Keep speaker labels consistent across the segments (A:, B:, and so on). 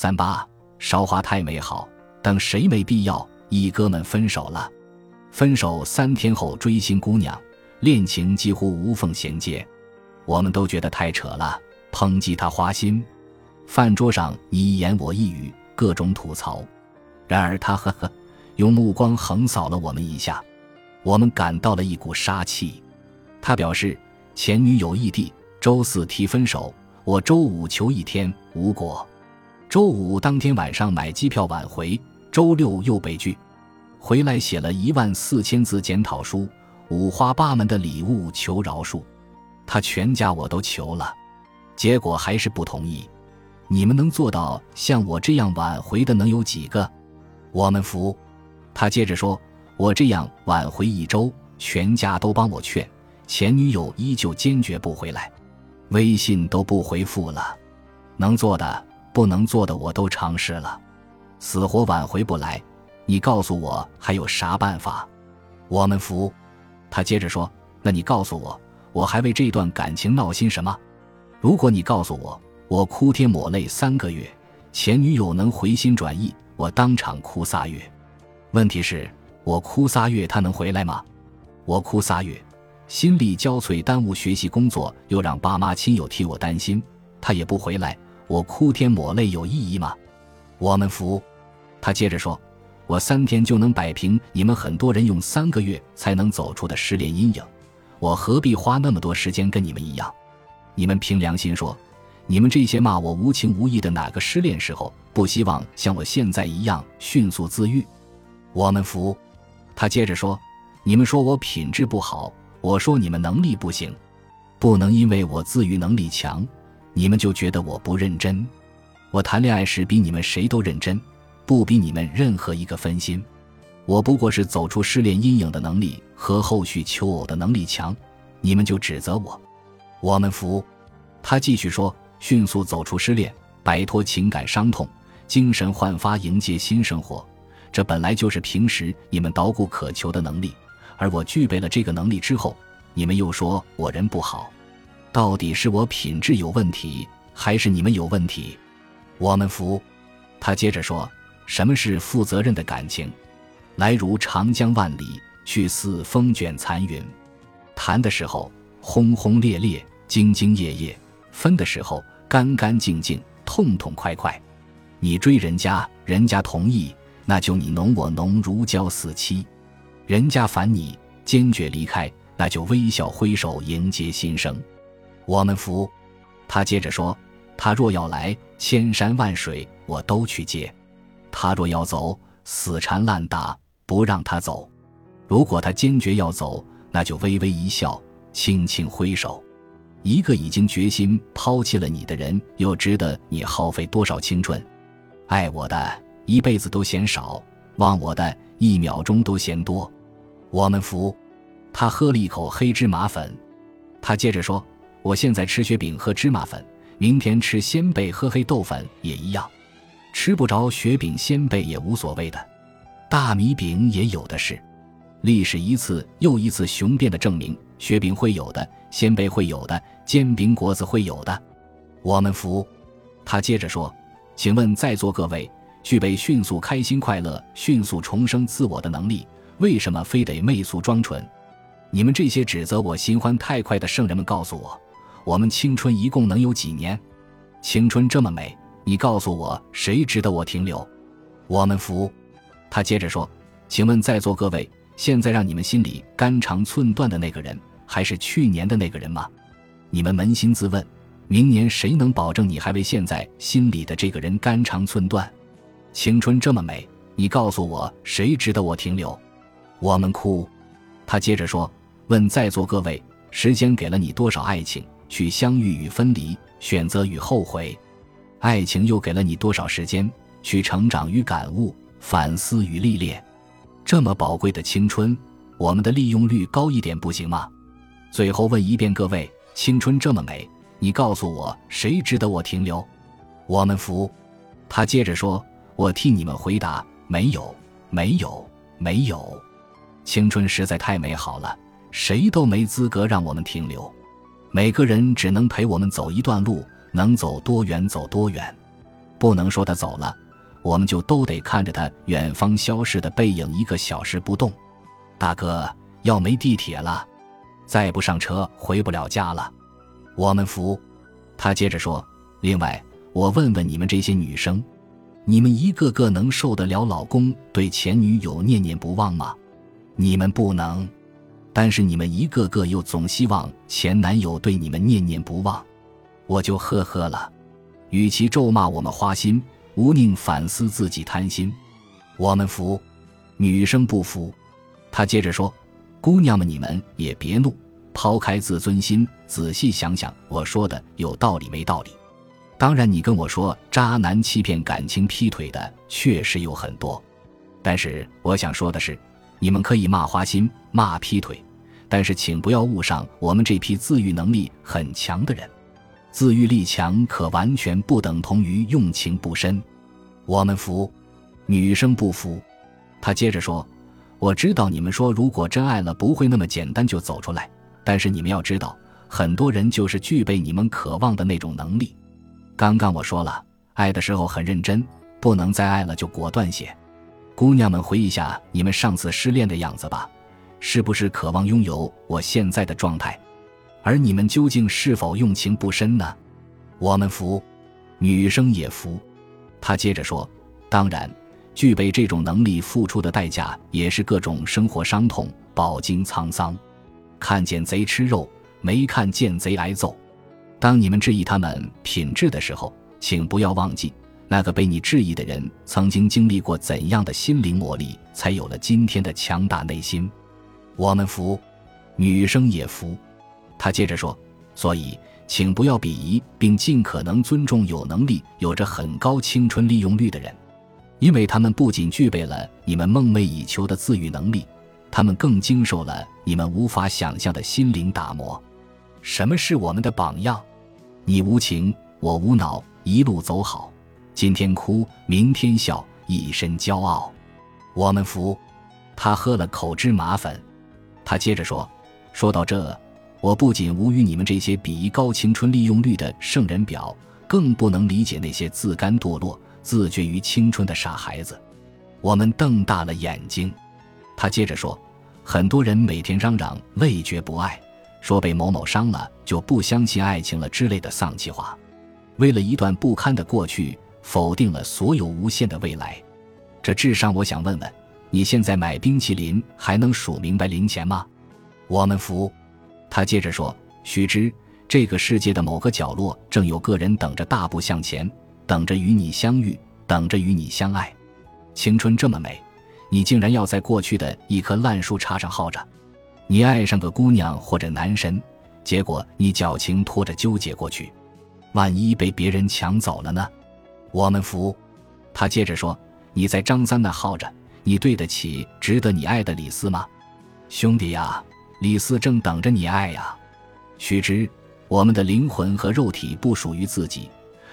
A: 三八，韶华太美好，等谁没必要？一哥们分手了，分手三天后追新姑娘，恋情几乎无缝衔接，我们都觉得太扯了，抨击他花心。饭桌上你一言我一语，各种吐槽。然而他呵呵，用目光横扫了我们一下，我们感到了一股杀气。他表示前女友异地，周四提分手，我周五求一天无果，周五当天晚上买机票挽回，周六又被拒，回来写了一万四千字检讨书，五花八门的礼物求饶恕，他全家我都求了，结果还是不同意。你们能做到像我这样挽回的能有几个？我们服。他接着说：“我这样挽回一周，全家都帮我劝，前女友依旧坚决不回来，微信都不回复了。能做的、不能做的我都尝试了，死活挽回不来。你告诉我还有啥办法？”我们服。他接着说：“那你告诉我，我还为这段感情闹心什么？如果你告诉我……”我哭天抹泪三个月，前女友能回心转意，我当场哭仨月。问题是，我哭仨月，他能回来吗？我哭仨月，心力交瘁，耽误学习工作，又让爸妈亲友替我担心，他也不回来，我哭天抹泪有意义吗？我们服。他接着说：“我三天就能摆平你们很多人用三个月才能走出的失恋阴影，我何必花那么多时间跟你们一样？你们凭良心说。”你们这些骂我无情无义的，哪个失恋时候不希望像我现在一样迅速自愈？我们服。他接着说：“你们说我品质不好，我说你们能力不行，不能因为我自愈能力强，你们就觉得我不认真。我谈恋爱时比你们谁都认真，不比你们任何一个分心。我不过是走出失恋阴影的能力和后续求偶的能力强，你们就指责我。我们服。”他继续说。迅速走出失恋，摆脱情感伤痛，精神焕发，迎接新生活。这本来就是平时你们捣鼓渴求的能力，而我具备了这个能力之后，你们又说我人不好，到底是我品质有问题，还是你们有问题？我们服。他接着说：“什么是负责任的感情？来如长江万里，去似风卷残云。谈的时候轰轰烈烈，兢兢业业。”分的时候干干净净、痛痛快快，你追人家，人家同意，那就你侬我侬，如胶似漆；人家烦你，坚决离开，那就微笑挥手迎接新生。我们服。他接着说：“他若要来，千山万水我都去接；他若要走，死缠烂打不让他走。如果他坚决要走，那就微微一笑，轻轻挥手。”一个已经决心抛弃了你的人，又值得你耗费多少青春？爱我的一辈子都嫌少，忘我的一秒钟都嫌多。我们服。他喝了一口黑芝麻粉，他接着说：“我现在吃雪饼喝芝麻粉，明天吃鲜贝喝黑豆粉也一样，吃不着雪饼鲜贝也无所谓的，大米饼也有的是。”历史一次又一次雄辩的证明，雪饼会有的。鲜贝会有的，煎饼果子会有的，我们服。他接着说：“请问在座各位，具备迅速开心快乐、迅速重生自我的能力，为什么非得媚俗装纯？你们这些指责我新欢太快的圣人们，告诉我，我们青春一共能有几年？青春这么美，你告诉我，谁值得我停留？我们服。”他接着说：“请问在座各位，现在让你们心里肝肠寸断的那个人。”还是去年的那个人吗？你们扪心自问，明年谁能保证你还为现在心里的这个人肝肠寸断？青春这么美，你告诉我，谁值得我停留？我们哭。他接着说：“问在座各位，时间给了你多少爱情去相遇与分离，选择与后悔？爱情又给了你多少时间去成长与感悟，反思与历练？这么宝贵的青春，我们的利用率高一点不行吗？”最后问一遍各位：青春这么美，你告诉我谁值得我停留？我们服。他接着说：“我替你们回答，没有，没有，没有。青春实在太美好了，谁都没资格让我们停留。每个人只能陪我们走一段路，能走多远走多远。不能说他走了，我们就都得看着他远方消逝的背影一个小时不动。大哥，要没地铁了，再不上车回不了家了。我们服。他接着说：“另外，我问问你们这些女生，你们一个个能受得了老公对前女友念念不忘吗？你们不能。但是你们一个个又总希望前男友对你们念念不忘，我就呵呵了。与其咒骂我们花心，无宁反思自己贪心。我们服，女生不服。”他接着说：“姑娘们，你们也别怒。”抛开自尊心，仔细想想，我说的有道理没道理？当然，你跟我说渣男欺骗感情、劈腿的确实有很多，但是我想说的是，你们可以骂花心、骂劈腿，但是请不要误上我们这批自愈能力很强的人。自愈力强可完全不等同于用情不深。我们服，女生不服。他接着说：“我知道你们说，如果真爱了，不会那么简单就走出来。”但是你们要知道，很多人就是具备你们渴望的那种能力。刚刚我说了，爱的时候很认真，不能再爱了就果断些。姑娘们，回忆下你们上次失恋的样子吧，是不是渴望拥有我现在的状态？而你们究竟是否用情不深呢？我们服，女生也服。他接着说：“当然，具备这种能力付出的代价也是各种生活伤痛、饱经沧桑。”看见贼吃肉，没看见贼挨揍。当你们质疑他们品质的时候，请不要忘记，那个被你质疑的人曾经经历过怎样的心灵磨砺，才有了今天的强大内心。我们服，女生也服。他接着说：“所以，请不要鄙夷，并尽可能尊重有能力、有着很高青春利用率的人，因为他们不仅具备了你们梦寐以求的自愈能力。”他们更经受了你们无法想象的心灵打磨。什么是我们的榜样？你无情，我无脑，一路走好。今天哭，明天笑，一身骄傲。我们服。他喝了口芝麻粉。他接着说：“说到这，我不仅无语你们这些鄙夷高青春利用率的圣人表，更不能理解那些自甘堕落、自绝于青春的傻孩子。”我们瞪大了眼睛。他接着说：“很多人每天嚷嚷累觉不爱，说被某某伤了就不相信爱情了之类的丧气话，为了一段不堪的过去，否定了所有无限的未来。这智商，我想问问，你现在买冰淇淋还能数明白零钱吗？”我们服。他接着说：“须知，这个世界的某个角落正有个人等着大步向前，等着与你相遇，等着与你相爱。青春这么美。”你竟然要在过去的一棵烂树杈上耗着，你爱上个姑娘或者男神，结果你矫情拖着纠结过去，万一被别人抢走了呢？我们服。他接着说：“你在张三那耗着，你对得起值得你爱的李四吗？兄弟呀，李四正等着你爱呀。须知，我们的灵魂和肉体不属于自己，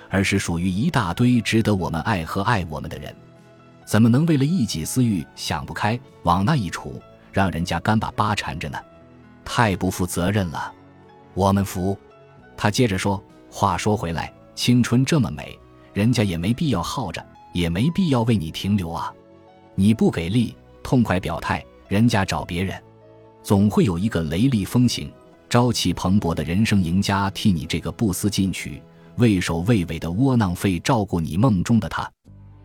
A: 而是属于一大堆值得我们爱和爱我们的人。”怎么能为了一己私欲想不开往那一杵，让人家干巴巴缠着呢？太不负责任了。我们服。他接着说：“话说回来，青春这么美，人家也没必要耗着，也没必要为你停留啊。你不给力，痛快表态，人家找别人，总会有一个雷厉风行、朝气蓬勃的人生赢家替你这个不思进取、畏首畏尾的窝囊废照顾你梦中的他。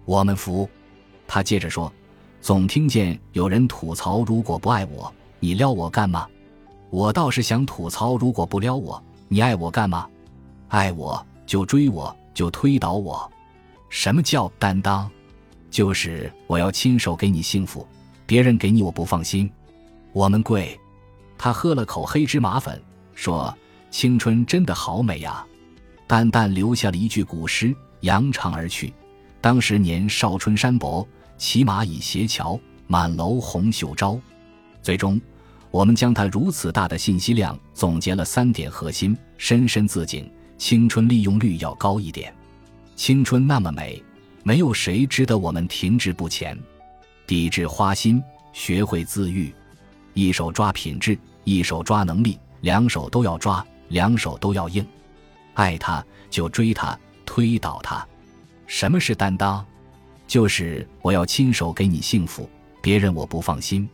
A: 我们服。”他接着说：“总听见有人吐槽，如果不爱我，你撩我干嘛？我倒是想吐槽，如果不撩我，你爱我干嘛？爱我就追我，就推倒我。什么叫担当？就是我要亲手给你幸福，别人给你我不放心。我们贵。”他喝了口黑芝麻粉，说：“青春真的好美呀！”淡淡留下了一句古诗，扬长而去。当时年少春山薄。骑马倚斜桥，满楼红袖招。最终，我们将他如此大的信息量总结了三点核心，深深自警：青春利用率要高一点。青春那么美，没有谁值得我们停滞不前。抵制花心，学会自愈。一手抓品质，一手抓能力，两手都要抓，两手都要硬。爱他就追他，推倒他。什么是担当？就是我要亲手给你幸福，别人我不放心。